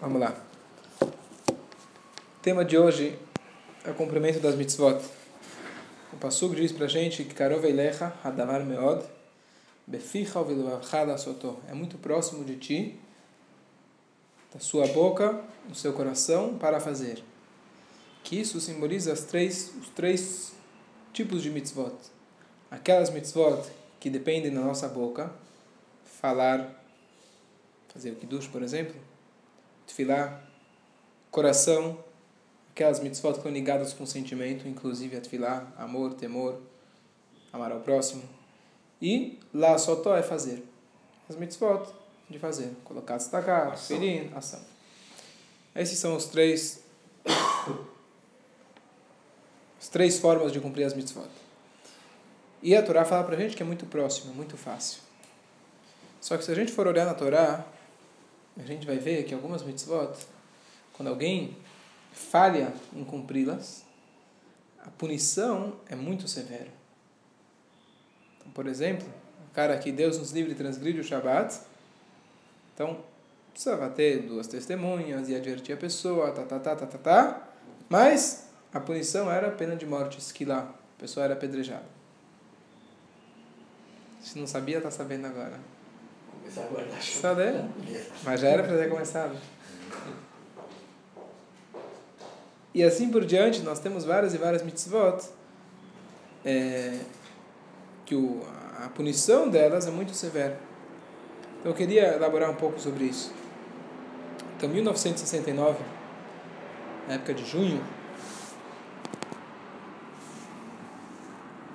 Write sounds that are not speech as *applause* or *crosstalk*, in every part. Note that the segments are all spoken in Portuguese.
Vamos lá. O tema de hoje é o cumprimento das mitzvot. O Passug diz pra gente que Karov Eilecha Meod Beficha Soto é muito próximo de ti, da sua boca, do seu coração, para fazer. Que isso simboliza as três, os três tipos de mitzvot. Aquelas mitzvot que dependem da nossa boca, falar, fazer o kiddush, por exemplo, tefilá, coração, aquelas mitzvot que estão ligadas com sentimento, inclusive a tefilá, amor, temor, amar ao próximo. E lá sotó é fazer. As mitzvot de fazer, colocar destacar, ferir, ação. Esses são os três *coughs* as três formas de cumprir as mitzvot. E a Torá fala pra gente que é muito próximo, muito fácil. Só que se a gente for olhar na Torá, a gente vai ver que algumas mitzvot, quando alguém falha em cumpri-las, a punição é muito severa. Então, por exemplo, o cara que Deus nos livre transgride o Shabat, então precisava ter duas testemunhas e advertir a pessoa, tá, tá, tá, tá, tá, tá, mas a punição era a pena de morte, esquilá, a pessoa era apedrejada. Se não sabia, está sabendo agora começar Só? Mas já era para ter começado. E assim por diante, nós temos várias e várias mitzvot é, que o, a punição delas é muito severa. Então eu queria elaborar um pouco sobre isso. Então, 1969, na época de junho,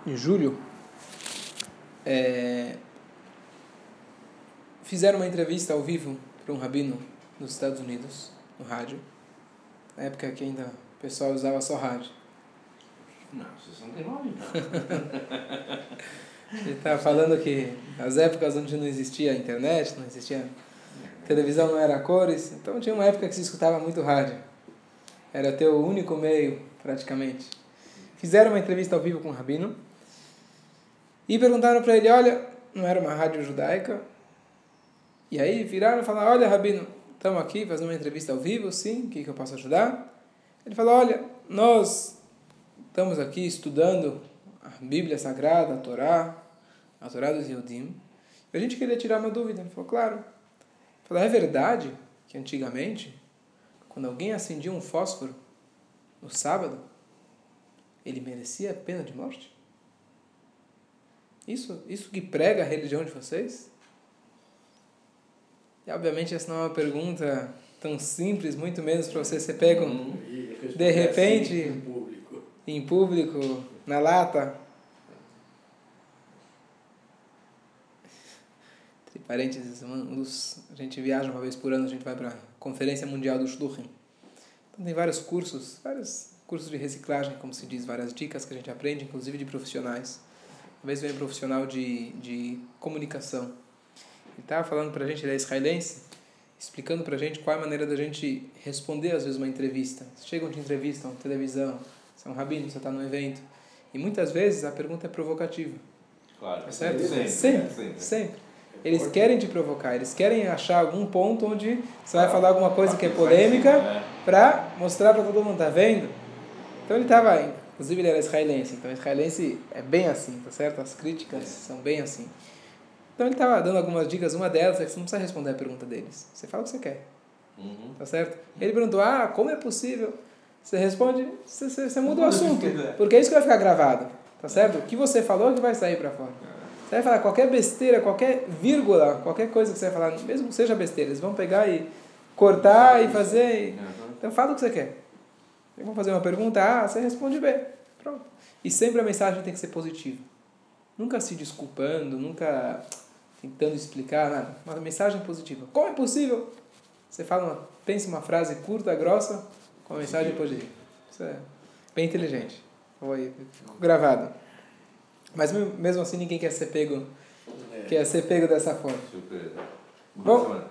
em julho, é, fizeram uma entrevista ao vivo para um rabino nos Estados Unidos, no rádio. Na época que ainda o pessoal usava só rádio. Não, vocês não têm nome, então. Ele estava falando que as épocas onde não existia internet, não existia televisão, não era cores, então tinha uma época que se escutava muito rádio. Era teu único meio, praticamente. Fizeram uma entrevista ao vivo com o rabino e perguntaram para ele, olha, não era uma rádio judaica, e aí viraram e falaram, olha, Rabino, estamos aqui fazendo uma entrevista ao vivo, sim, o que, que eu posso ajudar? Ele falou, olha, nós estamos aqui estudando a Bíblia Sagrada, a Torá, a Torá dos Yodim, a gente queria tirar uma dúvida. Ele falou, claro. Ele falou, é verdade que antigamente, quando alguém acendia um fósforo no sábado, ele merecia a pena de morte? Isso, isso que prega a religião de vocês? E obviamente essa não é uma pergunta tão simples, muito menos para você ser pego Hum, de repente Em público. em público, na lata. Entre parênteses, a gente viaja uma vez por ano, a gente vai para a Conferência Mundial do Shluchim. Então tem vários cursos, vários cursos de reciclagem, como se diz, várias dicas que a gente aprende, inclusive de profissionais. Uma vez veio um profissional de, de comunicação. Estava falando para a gente, ele é israelense, explicando para a gente qual é a maneira da gente responder, às vezes, uma entrevista. Chegam te entrevistam, televisão, você é um rabino, você está num evento. E muitas vezes a pergunta é provocativa. Claro. É certo? Sempre. Sempre. sempre. sempre. Eles querem te provocar, eles querem achar algum ponto onde você vai falar alguma coisa que é polêmica É. para mostrar para todo mundo, tá vendo? Então ele estava, inclusive ele era israelense, então israelense é bem assim, tá certo? As críticas são bem assim. Então ele estava dando algumas dicas, uma delas é que você não precisa responder a pergunta deles. Você fala o que você quer, Uhum. tá certo? Ele perguntou, ah, como é possível? Você responde, você, você, você muda o assunto, porque é isso que vai ficar gravado, tá certo? O que você falou é que vai sair para fora. Você vai falar qualquer besteira, qualquer vírgula, qualquer coisa que você vai falar, mesmo que seja besteira, eles vão pegar e cortar e fazer. e- Uhum. Então fala o que você quer. Eles vão fazer uma pergunta, ah, você responde bem. Pronto. E sempre a mensagem tem que ser positiva. Nunca se desculpando, nunca tentando explicar nada. Uma mensagem positiva. Como é possível? Você fala uma, pensa uma frase curta, grossa, com uma mensagem positiva. Isso é bem inteligente. Foi, ficou gravado. Mas me- mesmo assim ninguém quer ser pego, quer ser pego dessa forma. Bom.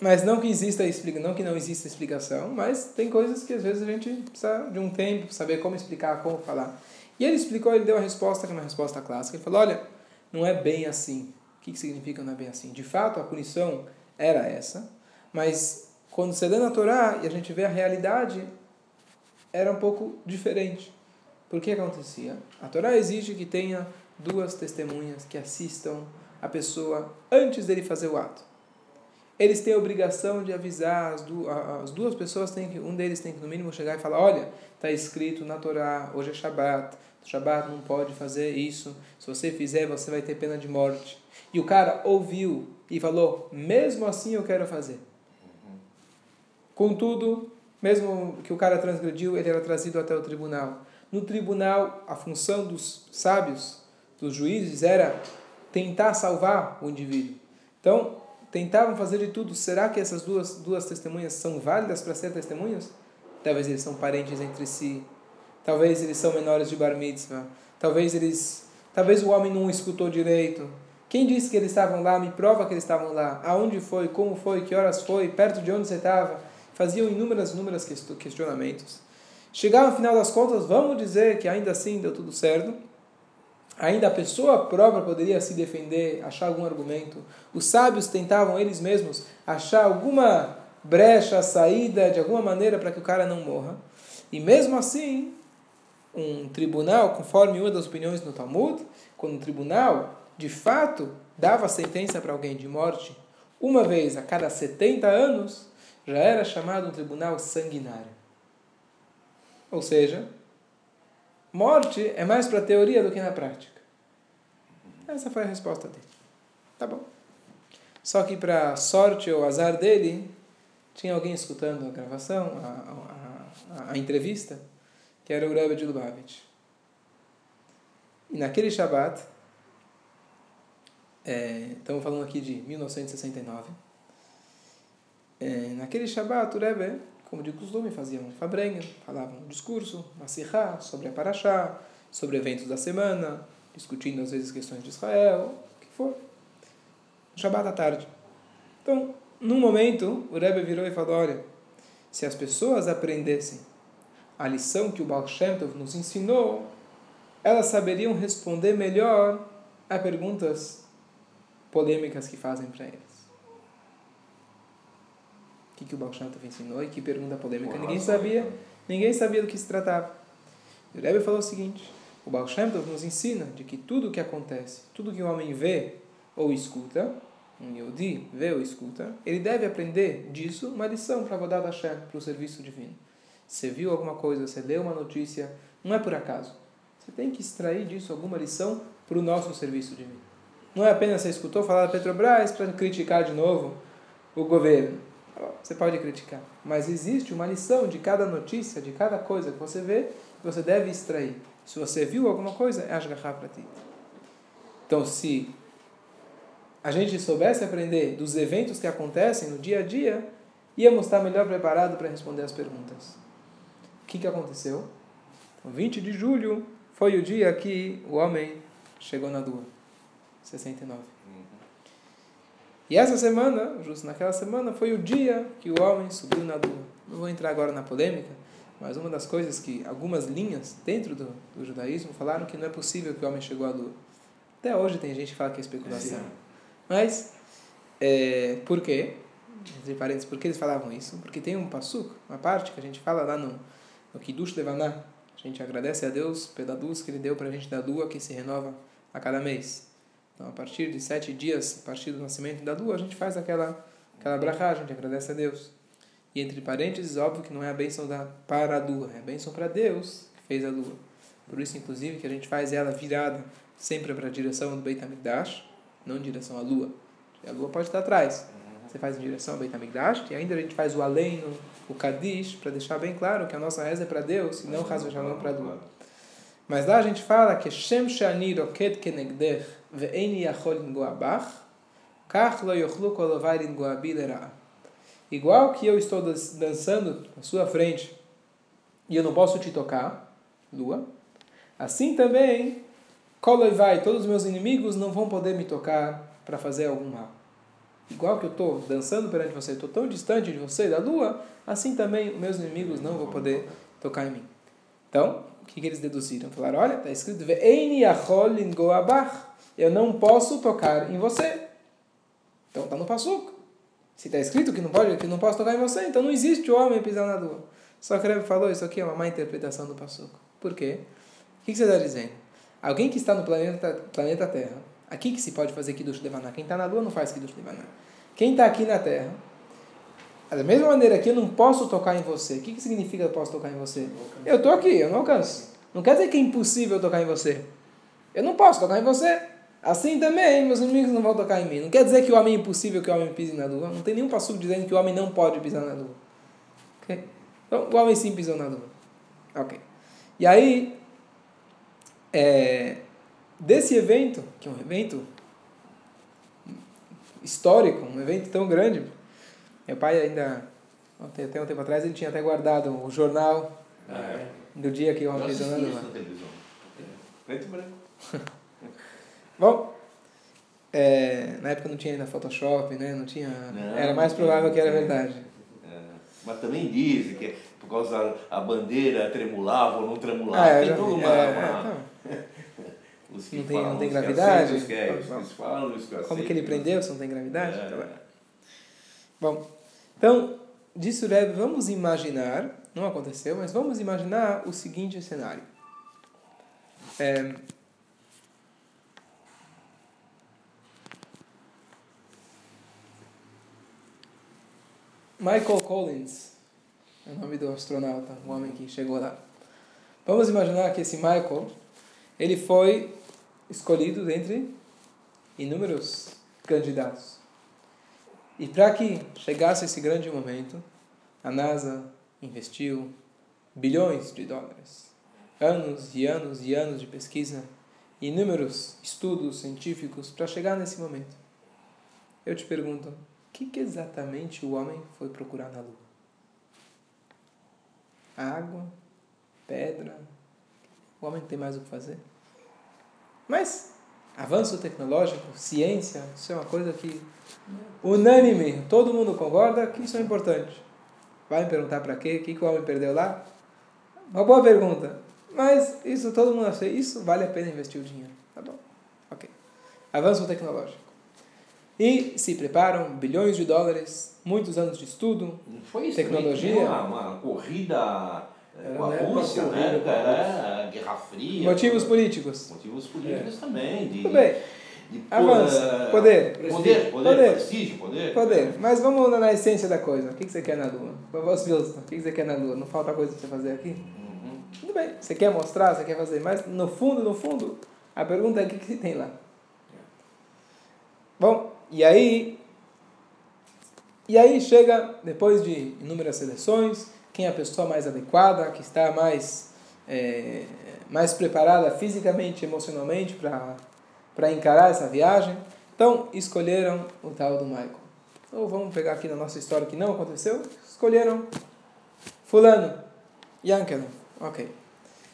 Mas não que exista não que não exista explicação, mas tem coisas que às vezes a gente precisa de um tempo, saber como explicar, como falar. E ele explicou, ele deu a resposta, que é uma resposta clássica. Ele falou: olha, não é bem assim. O que, significa não é bem assim? De fato, a punição era essa, mas quando você lê na Torá e a gente vê a realidade, era um pouco diferente. Por que acontecia? A Torá exige que tenha duas testemunhas que assistam a pessoa antes dele fazer o ato. Eles têm a obrigação de avisar, as duas pessoas têm que, um deles tem que no mínimo chegar e falar, olha, está escrito na Torá, hoje é Shabat, Shabat não pode fazer isso, se você fizer você vai ter pena de morte. E o cara ouviu e falou, mesmo assim eu quero fazer. Contudo, mesmo que o cara transgrediu, ele era trazido até o tribunal. No tribunal, a função dos sábios, dos juízes, era tentar salvar o indivíduo. Então, tentavam fazer de tudo. Será que essas duas, duas testemunhas são válidas para ser testemunhas? Talvez eles são parentes entre si. Talvez eles são menores de bar mitzvah. Talvez eles, talvez o homem não escutou direito. Quem disse que eles estavam lá? Me prova que eles estavam lá. Aonde foi? Como foi? Que horas foi? Perto de onde você estava? Faziam inúmeras, inúmeras questionamentos. Chegaram ao final das contas, vamos dizer que ainda assim deu tudo certo. Ainda a pessoa própria poderia se defender, achar algum argumento. Os sábios tentavam eles mesmos achar alguma brecha, saída, de alguma maneira para que o cara não morra. E mesmo assim, um tribunal, conforme uma das opiniões no Talmud, quando um tribunal de fato dava sentença para alguém de morte uma vez a cada 70 anos, já era chamado um tribunal sanguinário. Ou seja, morte é mais para a teoria do que na prática. Essa foi a resposta dele. Tá bom. Só que para sorte ou azar dele, tinha alguém escutando a gravação, a, a, a, a entrevista, que era o Rebbe de Lubavitch. E naquele Shabat, é, estamos falando aqui de 1969, é, naquele Shabat, o Rebbe, como de costume, fazia um fabrenha, falava um discurso, uma sirra sobre a Parashá, sobre eventos da semana, discutindo às vezes questões de Israel, o que for. Shabat à tarde. Então, num momento, o Rebbe virou e falou, olha, se as pessoas aprendessem a lição que o Baal Shem Tov nos ensinou, elas saberiam responder melhor a perguntas polêmicas que fazem para eles. O que, que o Baal Shem Tov ensinou e que pergunta polêmica? Ninguém sabia, ninguém sabia do que se tratava. O Rebbe falou o seguinte, o Baal Shem Tov nos ensina de que tudo o que acontece, tudo que o homem vê ou escuta, um Yodi vê ou escuta, ele deve aprender disso uma lição para a Hashem, para o serviço divino. Você viu alguma coisa, você leu uma notícia, não é por acaso. Você tem que extrair disso alguma lição para o nosso serviço divino. Não é apenas você escutou falar da Petrobras para criticar de novo o governo. Você pode criticar, mas existe uma lição de cada notícia, de cada coisa que você vê, que você deve extrair. Se você viu alguma coisa, é Ashgaha para ti. Então, se a gente soubesse aprender dos eventos que acontecem no dia a dia, íamos estar melhor preparados para responder as perguntas que, que aconteceu? O 20 de julho foi o dia que o homem chegou na Lua. 69. Uhum. E essa semana, justo naquela semana, foi o dia que o homem subiu na Lua. Não vou entrar agora na polêmica, mas uma das coisas que algumas linhas dentro do, do judaísmo falaram que não é possível que o homem chegou à Lua. Até hoje tem gente que fala que é especulação. É. Mas, é, por quê? Entre parênteses, por que eles falavam isso? Porque tem um passuco, uma parte que a gente fala lá no no Kiddush Levaná. A gente agradece a Deus pela luz que Ele deu para a gente da lua que se renova a cada mês. Então, a partir de sete dias, a partir do nascimento da lua, a gente faz aquela, aquela brachá, a gente agradece a Deus. E entre parênteses, óbvio que não é a bênção da, para a lua, é a bênção para Deus que fez a lua. Por isso, inclusive, que a gente faz ela virada sempre para a direção do Beit HaMikdash, não em direção à lua. A lua pode estar atrás. Você faz em direção ao Beit HaMikdash, e ainda a gente faz o além o Kadish, para deixar bem claro que a nossa reza é para Deus e não Haz Shalom para Dua. Mas lá a gente fala que Shem Shani Roket Kenegdech Ve'eni Yachol Ingoabach Kach Lo Yochlu Ingoabi Igual que eu estou dançando na sua frente e eu não posso te tocar, Lua, assim também todos os meus inimigos não vão poder me tocar para fazer algum mal. Igual que eu estou dançando perante você, estou tão distante de você, da lua, assim também meus inimigos não vão poder tocar em mim. Então, o que, que eles deduziram? Falaram, olha, está escrito, eu não posso tocar em você. Então está no passuco. Se está escrito que não pode, que não posso tocar em você, então não existe homem pisar na lua. Só que ele falou, isso aqui é uma má interpretação do Passuco. Por quê? O que você está dizendo? Alguém que está no planeta, planeta Terra, aqui que se pode fazer Kiddush Levaná. Quem está na lua não faz Kiddush Levaná. Quem está aqui na Terra, da mesma maneira que eu não posso tocar em você. O que, que significa eu posso tocar em você? Eu estou aqui, eu não alcanço. Não quer dizer que é impossível tocar em você. Eu não posso tocar em você. Assim também, meus inimigos não vão tocar em mim. Não quer dizer que o homem é impossível que o homem pise na lua. Não tem nenhum passo dizendo que o homem não pode pisar na lua. Okay? Então, o homem sim pisou na lua. Ok. E aí, é, desse evento, que é um evento histórico, um evento tão grande, meu pai ainda, até um tempo atrás, ele tinha até guardado o jornal ah, é? do dia que o homem pisou na lua. Preto e branco. *laughs* Bom, é, na época não tinha ainda Photoshop, né? Não tinha. Não, era mais provável que era verdade. É, mas também dizem que por causa a bandeira tremulava ou não tremulava. Ah, tem toda uma. É, uma... Que não tem, falam, não tem gravidade? Os é, falam, que Como que ele prendeu se não tem gravidade? É. Então, Bom, então, disso Rebbe, vamos imaginar, não aconteceu, mas vamos imaginar o seguinte cenário. É, Michael Collins, é o nome do astronauta, o homem que chegou lá. Vamos imaginar que esse Michael, ele foi escolhido dentre inúmeros candidatos. E para que chegasse esse grande momento, a NASA investiu bilhões de dólares, anos e anos e anos de pesquisa, inúmeros estudos científicos para chegar nesse momento. Eu te pergunto, que, que exatamente o homem foi procurar na Lua? Água? Pedra? O homem tem mais o que fazer? Mas, avanço tecnológico, ciência, isso é uma coisa que, unânime, todo mundo concorda que isso é importante. Vai me perguntar para quê? O que, que o homem perdeu lá? Uma boa pergunta. Mas isso todo mundo acha, isso vale a pena investir o dinheiro. Tá bom? Ok. Avanço tecnológico. E se preparam bilhões de dólares, muitos anos de estudo, Foi isso, tecnologia. Uma, uma corrida é, com a Rússia, né? Era Guerra Fria. Motivos políticos. Motivos políticos é. também. De, Tudo bem. De, Avança. Poder. Poder, poder, poder. Prestígio, poder. Poder. Mas vamos na essência da coisa. O que você quer na Lua? O que você quer na Lua? Não falta coisa para você fazer aqui? Uhum. Tudo bem. Você quer mostrar, você quer fazer. Mas no fundo, no fundo, a pergunta é o que, que tem lá? Bom, e aí, e aí chega, depois de inúmeras seleções, quem é a pessoa mais adequada, que está mais, é, mais preparada fisicamente, emocionalmente para encarar essa viagem. Então, escolheram o tal do Michael. Então, vamos pegar aqui na nossa história que não aconteceu. Escolheram Fulano, Yankele. Ok.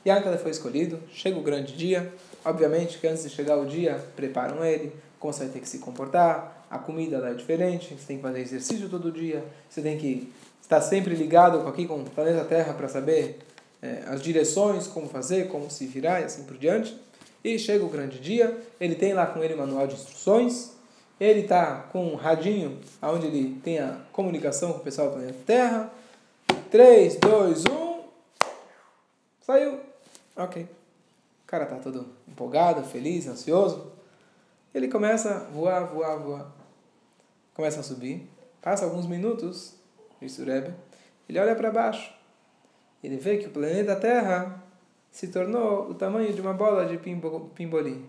Yankele foi escolhido, chega o grande dia. Obviamente que antes de chegar o dia, preparam ele, como você vai ter que se comportar, a comida lá é diferente, você tem que fazer exercício todo dia, você tem que estar sempre ligado aqui com o planeta Terra para saber é, as direções, como fazer, como se virar e assim por diante. E chega o grande dia, ele tem lá com ele o manual de instruções, ele está com um radinho onde ele tem a comunicação com o pessoal do planeta Terra. 3, 2, 1. Saiu. Ok. O cara tá todo empolgado, feliz, ansioso. Ele começa a voar, voar, voar. Começa a subir. Passa alguns minutos, diz o Rebbe, ele olha para baixo. Ele vê que o planeta Terra se tornou o tamanho de uma bola de pimbolim.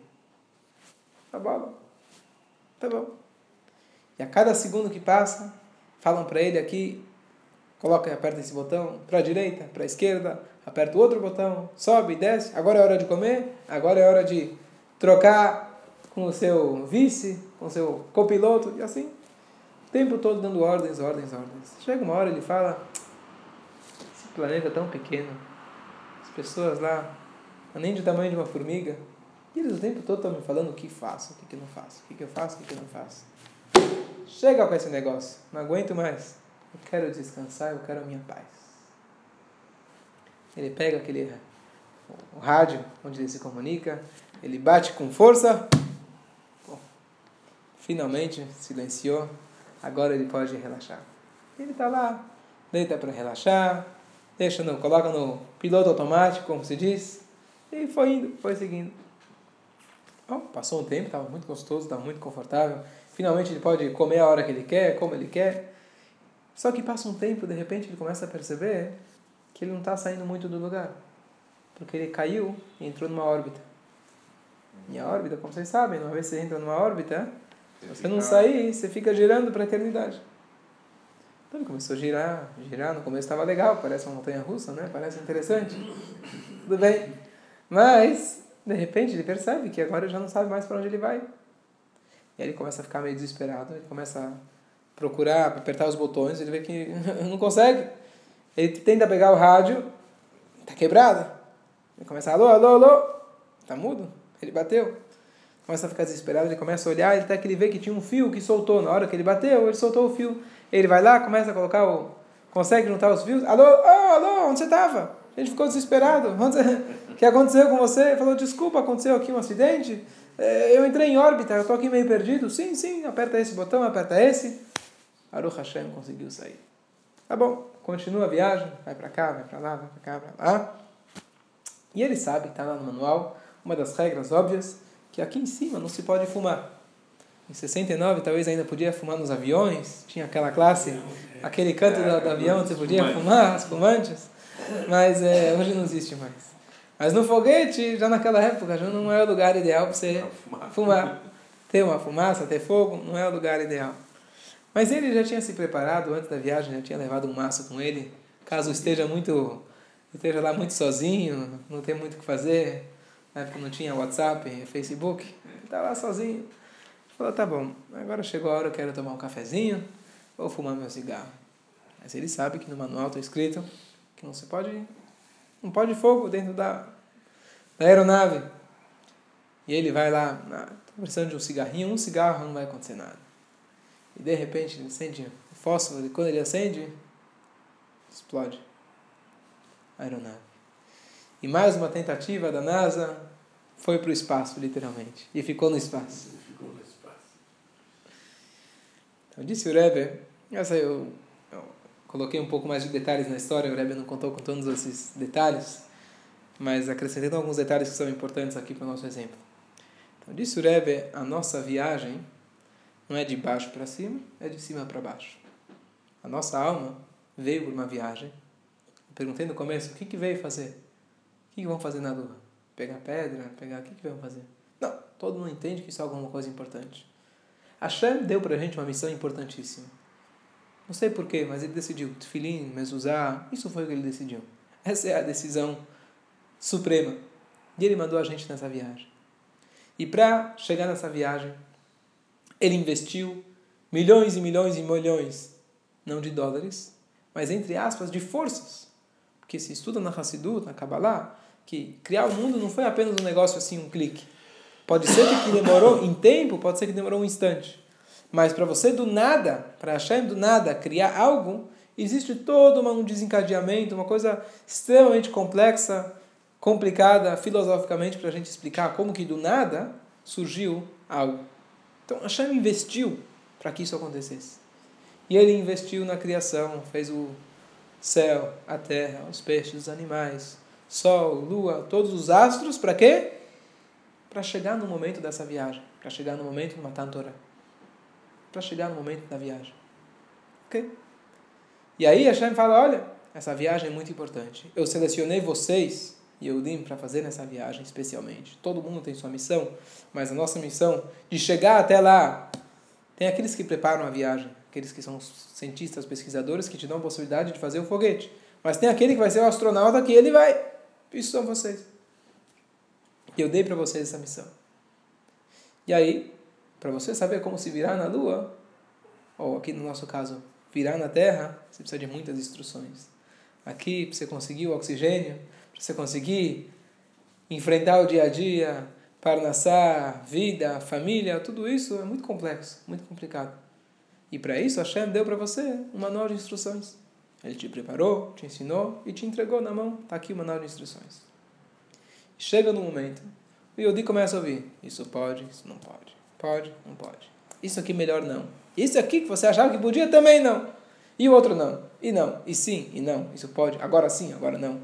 Uma bola. Tá bom. E a cada segundo que passa, falam para ele aqui, coloca aperta esse botão para a direita, para a esquerda, aperta o outro botão, sobe, desce, agora é hora de comer, agora é hora de trocar com o seu vice, com o seu copiloto, e assim, o tempo todo dando ordens, ordens, ordens. Chega uma hora ele fala: esse planeta é tão pequeno, as pessoas lá, nem de tamanho de uma formiga, e eles o tempo todo estão me falando o que faço, o que, que não faço, o que, que eu faço, o que, que eu não faço. Chega com esse negócio, não aguento mais. Eu quero descansar, eu quero a minha paz. Ele pega aquele o rádio onde ele se comunica, ele bate com força, Finalmente silenciou, agora ele pode relaxar. Ele está lá, deita para relaxar, deixa no, coloca no piloto automático, como se diz, e foi indo, foi seguindo. Oh, passou um tempo, estava muito gostoso, estava muito confortável. Finalmente ele pode comer a hora que ele quer, como ele quer. Só que passa um tempo, de repente ele começa a perceber que ele não está saindo muito do lugar. Porque ele caiu e entrou numa órbita. E a órbita, como vocês sabem, uma vez que você entra numa órbita, você não sair, você fica girando para a eternidade. Então ele começou a girar, girar. No começo estava legal, parece uma montanha russa, né? Parece interessante. Tudo bem. Mas, de repente, ele percebe que agora já não sabe mais para onde ele vai. E aí ele começa a ficar meio desesperado. Ele começa a procurar, apertar os botões. Ele vê que *laughs* não consegue. Ele tenta pegar o rádio, tá quebrado. Ele começa, alô, alô, alô. Tá mudo. Ele bateu. Começa a ficar desesperado, ele começa a olhar, até que ele vê que tinha um fio que soltou. Na hora que ele bateu, ele soltou o fio. Ele vai lá, começa a colocar o. Consegue juntar os fios. Alô, oh, alô, onde você estava? A gente ficou desesperado. O *laughs* que aconteceu com você? Ele falou, desculpa, aconteceu aqui um acidente. É, eu entrei em órbita, eu estou aqui meio perdido. Sim, sim, aperta esse botão, aperta esse. Aruch Hashem conseguiu sair. Tá bom, continua a viagem, vai para cá, vai para lá, vai para cá, para lá. E ele sabe está lá no manual, uma das regras óbvias, que aqui em cima não se pode fumar. Em 69, talvez ainda podia fumar nos aviões, tinha aquela classe, aquele canto do, do avião, você podia fumar, as fumantes, mas é, hoje não existe mais. Mas no foguete, já naquela época, já não é o lugar ideal para você fumar. Ter uma fumaça, ter fogo, não é o lugar ideal. Mas ele já tinha se preparado antes da viagem, já tinha levado um maço com ele, caso esteja muito esteja lá muito sozinho, não tem muito o que fazer. Na época não tinha WhatsApp, Facebook, estava lá sozinho. Falou, tá bom, agora chegou a hora, eu quero tomar um cafezinho, vou fumar meu cigarro. Mas ele sabe que no manual está escrito que não se pode, não pode fogo dentro da, da aeronave. E ele vai lá, ah, precisando de um cigarrinho, um cigarro não vai acontecer nada. E de repente ele acende o fósforo, e quando ele acende, explode a aeronave. E mais uma tentativa da NASA foi para o espaço, literalmente. E ficou no espaço. Ficou no espaço. Então, disse o Rebbe, essa eu, eu, coloquei um pouco mais de detalhes na história, o Rebbe não contou com todos esses detalhes, mas acrescentando alguns detalhes que são importantes aqui para o nosso exemplo. Então, disse o Rebbe, a nossa viagem não é de baixo para cima, é de cima para baixo. A nossa alma veio por uma viagem. perguntei no começo, o que, que veio fazer? O que, que vão fazer na Lua? Pegar pedra? Pegar... O que, que vão fazer? Não, todo mundo entende que isso é alguma coisa importante. Hashem deu para a gente uma missão importantíssima. Não sei porquê, mas ele decidiu. Tefilim, mezuzá, isso foi o que ele decidiu. Essa é a decisão suprema. E ele mandou a gente nessa viagem. E para chegar nessa viagem, ele investiu milhões e milhões e milhões, não de dólares, mas entre aspas, de forças. Porque se estuda na Hassidut, na Kabbalah, que criar o mundo não foi apenas um negócio assim, um clique. Pode ser que demorou em tempo, pode ser que demorou um instante. Mas para você do nada, para Hashem do nada criar algo, existe todo um desencadeamento, uma coisa extremamente complexa, complicada filosoficamente para a gente explicar como que do nada surgiu algo. Então Hashem investiu para que isso acontecesse. E ele investiu na criação, fez o céu, a terra, os peixes, os animais, sol, lua, todos os astros, para quê? Para chegar no momento dessa viagem, para chegar no momento do Matan Torah. Para chegar no momento da viagem. Ok? E aí Hashem fala, olha, essa viagem é muito importante. Eu selecionei vocês Yehudim para fazer nessa viagem especialmente. Todo mundo tem sua missão, mas a nossa missão de chegar até lá. Tem aqueles que preparam a viagem, aqueles que são cientistas, pesquisadores que te dão a possibilidade de fazer o foguete. Mas tem aquele que vai ser o astronauta que ele vai. Isso são vocês. E eu dei para vocês essa missão. E aí, para você saber como se virar na Lua, ou aqui no nosso caso, virar na Terra, você precisa de muitas instruções. Aqui, para você conseguir o oxigênio, para você conseguir enfrentar o dia a dia, parnassá, vida, família, tudo isso é muito complexo, muito complicado. E para isso, Hashem deu para você um manual de instruções. Ele te preparou, te ensinou e te entregou na mão. Está aqui o manual de instruções. Chega no momento, o Yodi começa a ouvir. Isso pode, isso não pode. Pode, não pode. Isso aqui melhor não. Isso aqui que você achava que podia, também não. E o outro não. E não. E sim, e não. Isso pode. Agora sim, agora não.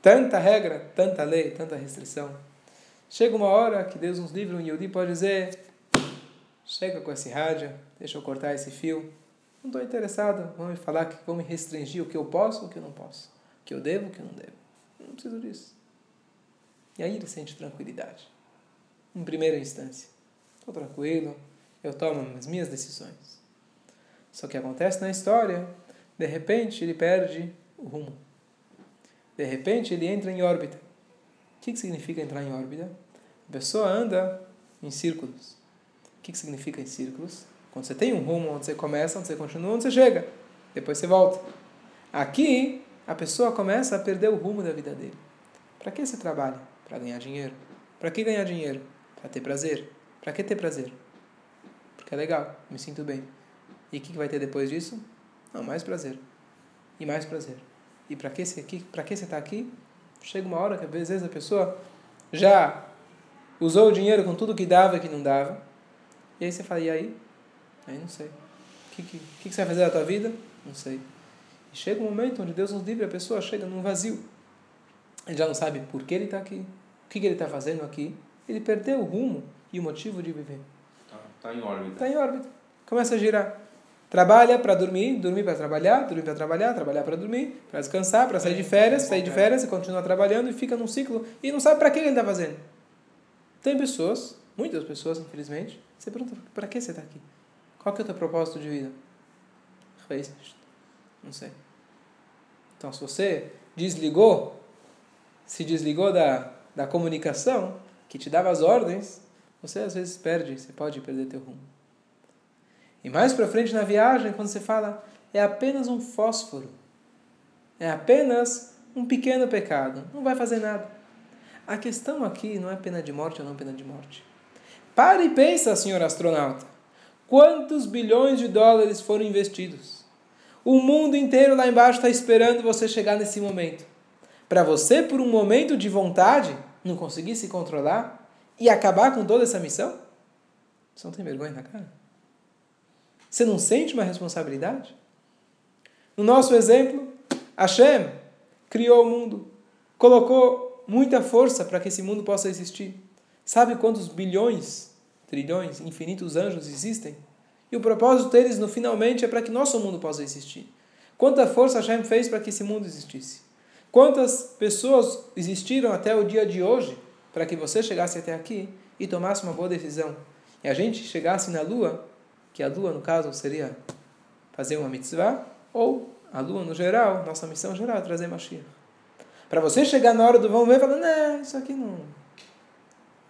Tanta regra, tanta lei, tanta restrição. Chega uma hora que Deus nos livre, um Yehudi pode dizer: chega com esse rádio, deixa eu cortar esse fio. Não estou interessado, vão me falar que vão me restringir o que eu posso, o que eu não posso. O que eu devo, o que eu não devo. Não preciso disso. E aí ele sente tranquilidade. Em primeira instância. Estou tranquilo, eu tomo as minhas decisões. Só que acontece na história, de repente ele perde o rumo. De repente ele entra em órbita. O que, que significa entrar em órbita? A pessoa anda em círculos. O que, que significa em círculos? Quando você tem um rumo onde você começa, onde você continua, onde você chega. Depois você volta. Aqui, a pessoa começa a perder o rumo da vida dele. Para que você trabalha? Para ganhar dinheiro. Para que ganhar dinheiro? Para ter prazer. Para que ter prazer? Porque é legal, me sinto bem. E o que vai ter depois disso? Não, mais prazer. E mais prazer. E para que você está aqui? Chega uma hora que às vezes a pessoa já usou o dinheiro com tudo que dava e que não dava. E aí você fala, e aí? Aí não sei. O que, que, que você vai fazer da tua vida? Não sei. E chega um momento onde Deus nos livre, a pessoa chega num vazio. Ele já não sabe por que ele está aqui, o que, que ele está fazendo aqui. Ele perdeu o rumo e o motivo de viver. Está tá em órbita. Está em órbita. Começa a girar. Trabalha para dormir, dormir para trabalhar, dormir para trabalhar, trabalhar para dormir, para descansar, para sair de férias, sair de férias e continuar trabalhando e fica num ciclo e não sabe para que ele está fazendo. Tem pessoas, muitas pessoas, infelizmente, você pergunta, para que você está aqui? Qual que é o teu propósito de vida? Não sei. Então, se você desligou, se desligou da, da comunicação que te dava as ordens, você às vezes perde, você pode perder teu rumo. E mais para frente na viagem, quando você fala, é apenas um fósforo, é apenas um pequeno pecado, não vai fazer nada. A questão aqui não é pena de morte ou não pena de morte. Pare e pensa, senhor astronauta. Quantos bilhões de dólares foram investidos? O mundo inteiro lá embaixo está esperando você chegar nesse momento. Para você, por um momento de vontade, não conseguir se controlar e acabar com toda essa missão? Você não tem vergonha na cara? Você não sente uma responsabilidade? No nosso exemplo, Hashem criou o mundo, colocou muita força para que esse mundo possa existir. Sabe quantos bilhões, trilhões, infinitos anjos existem? E o propósito deles, no finalmente, é para que nosso mundo possa existir. Quanta força Hashem fez para que esse mundo existisse? Quantas pessoas existiram até o dia de hoje para que você chegasse até aqui e tomasse uma boa decisão? E a gente chegasse na Lua que a lua, no caso, seria fazer uma mitzvah, ou a lua, no geral, nossa missão geral é trazer Mashiach. Para você chegar na hora do vamos ver e falar, não, isso aqui não.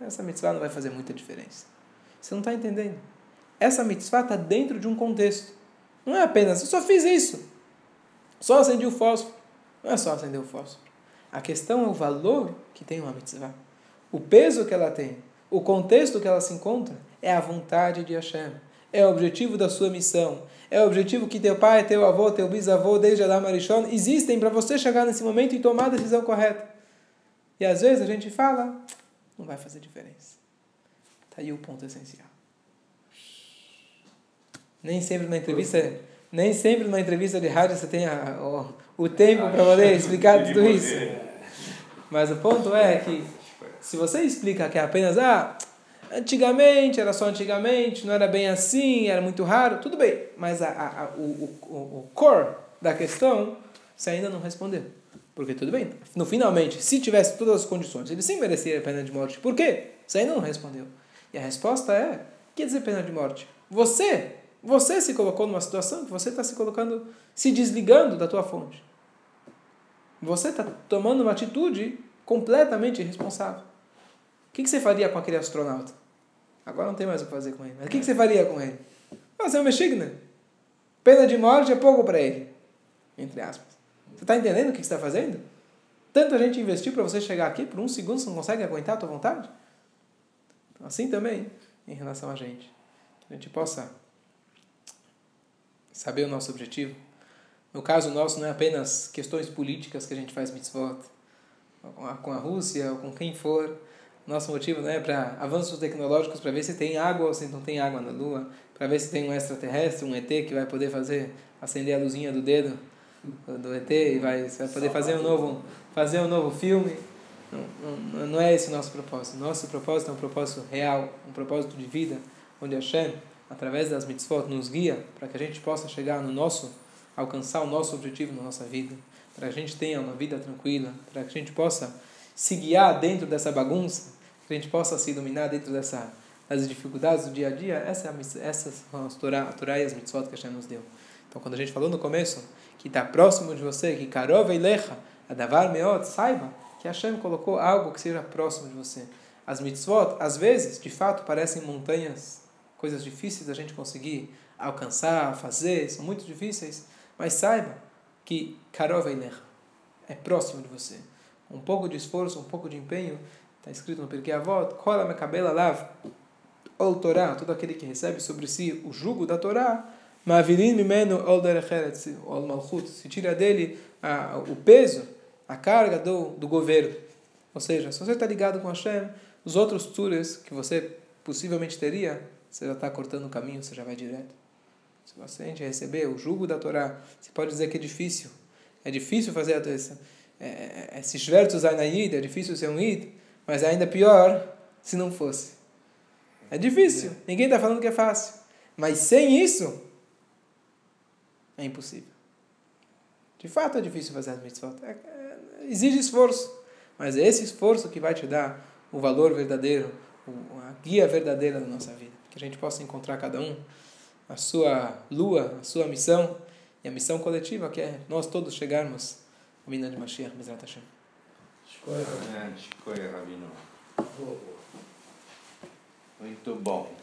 Essa mitzvah não vai fazer muita diferença. Você não está entendendo. Essa mitzvah está dentro de um contexto. Não é apenas, eu só fiz isso. Só acendi o fósforo. Não é só acender o fósforo. A questão é o valor que tem uma mitzvah. O peso que ela tem. O contexto que ela se encontra é a vontade de Hashem é o objetivo da sua missão, é o objetivo que teu pai, teu avô, teu bisavô, desde Adam Arishon, existem para você chegar nesse momento e tomar a decisão correta. E às vezes a gente fala, não vai fazer diferença. Está aí o ponto essencial. Nem sempre numa entrevista, nem sempre numa entrevista de rádio você tem a, o, o tempo para poder explicar tudo isso. Mas o ponto é que se você explica que é apenas ah, Antigamente, era só antigamente, não era bem assim, era muito raro, tudo bem. Mas a, a, a, o, o, o core da questão, você ainda não respondeu. Porque tudo bem, no finalmente, se tivesse todas as condições, ele sim merecia a pena de morte. Por quê? Você ainda não respondeu. E a resposta é: que dizer pena de morte? Você, você se colocou numa situação que você está se colocando, se desligando da tua fonte. Você está tomando uma atitude completamente irresponsável. O que, que você faria com aquele astronauta? Agora não tem mais o que fazer com ele. Mas o que, que você faria com ele? Fazer uma mexigna. Pena de morte é pouco para ele. Entre aspas. Você está entendendo o que você está fazendo? Tanta gente investiu para você chegar aqui, por um segundo você não consegue aguentar a tua vontade? Assim também, em relação a gente. Que a gente possa saber o nosso objetivo. No caso nosso, não é apenas questões políticas que a gente faz mitzvot, com a Rússia ou com quem for, Nosso motivo não é para avanços tecnológicos, para ver se tem água ou se não tem água na Lua, para ver se tem um extraterrestre, um ET que vai poder fazer acender a luzinha do dedo do ET e vai, vai poder fazer um novo fazer um novo filme. Não, não, não é esse o nosso propósito. Nosso propósito é um propósito real, um propósito de vida, onde Hashem, através das mitzvot, nos guia para que a gente possa chegar no nosso, alcançar o nosso objetivo na nossa vida, para que a gente tenha uma vida tranquila, para que a gente possa se guiar dentro dessa bagunça, que a gente possa se iluminar dentro dessa, das dificuldades do dia a dia. Essa é a, essas são as Torá, a Torá e as mitzvot que Hashem nos deu. Então, quando a gente falou no começo que está próximo de você, que Karov Eilecha, Adavar Meot, saiba que Hashem colocou algo que seja próximo de você. As mitzvot, às vezes, de fato, parecem montanhas, coisas difíceis da gente conseguir alcançar, fazer, são muito difíceis, mas saiba que Karov é próximo de você. Um pouco de esforço, um pouco de empenho, está escrito no Pirkei Avot, Kola Mekabela Lav, ou Torá, todo aquele que recebe sobre si o jugo da Torá, Mavirin Mimeno Ol Derecheret, Ol Malchut, se tira dele a, o peso a carga do, do governo. Ou seja, se você está ligado com Hashem, os outros tours que você possivelmente teria, você já está cortando o caminho, você já vai direto. Se você a gente receber o jugo da Torá, você pode dizer que é difícil. É difícil fazer essa, é, é, esse Shvertus Ainayid, é difícil ser um Id, mas é ainda pior se não fosse. É difícil. Ninguém está falando que é fácil. Mas sem isso, é impossível. De fato é difícil fazer as mitzvot. É, é, exige esforço. Mas é esse esforço que vai te dar o valor verdadeiro, a guia verdadeira da nossa vida. Que a gente possa encontrar cada um a sua lua, a sua missão e a missão coletiva que é nós todos chegarmos ao Mina de Mashiach, Mizrat Hashem. Rabino. Muito bom.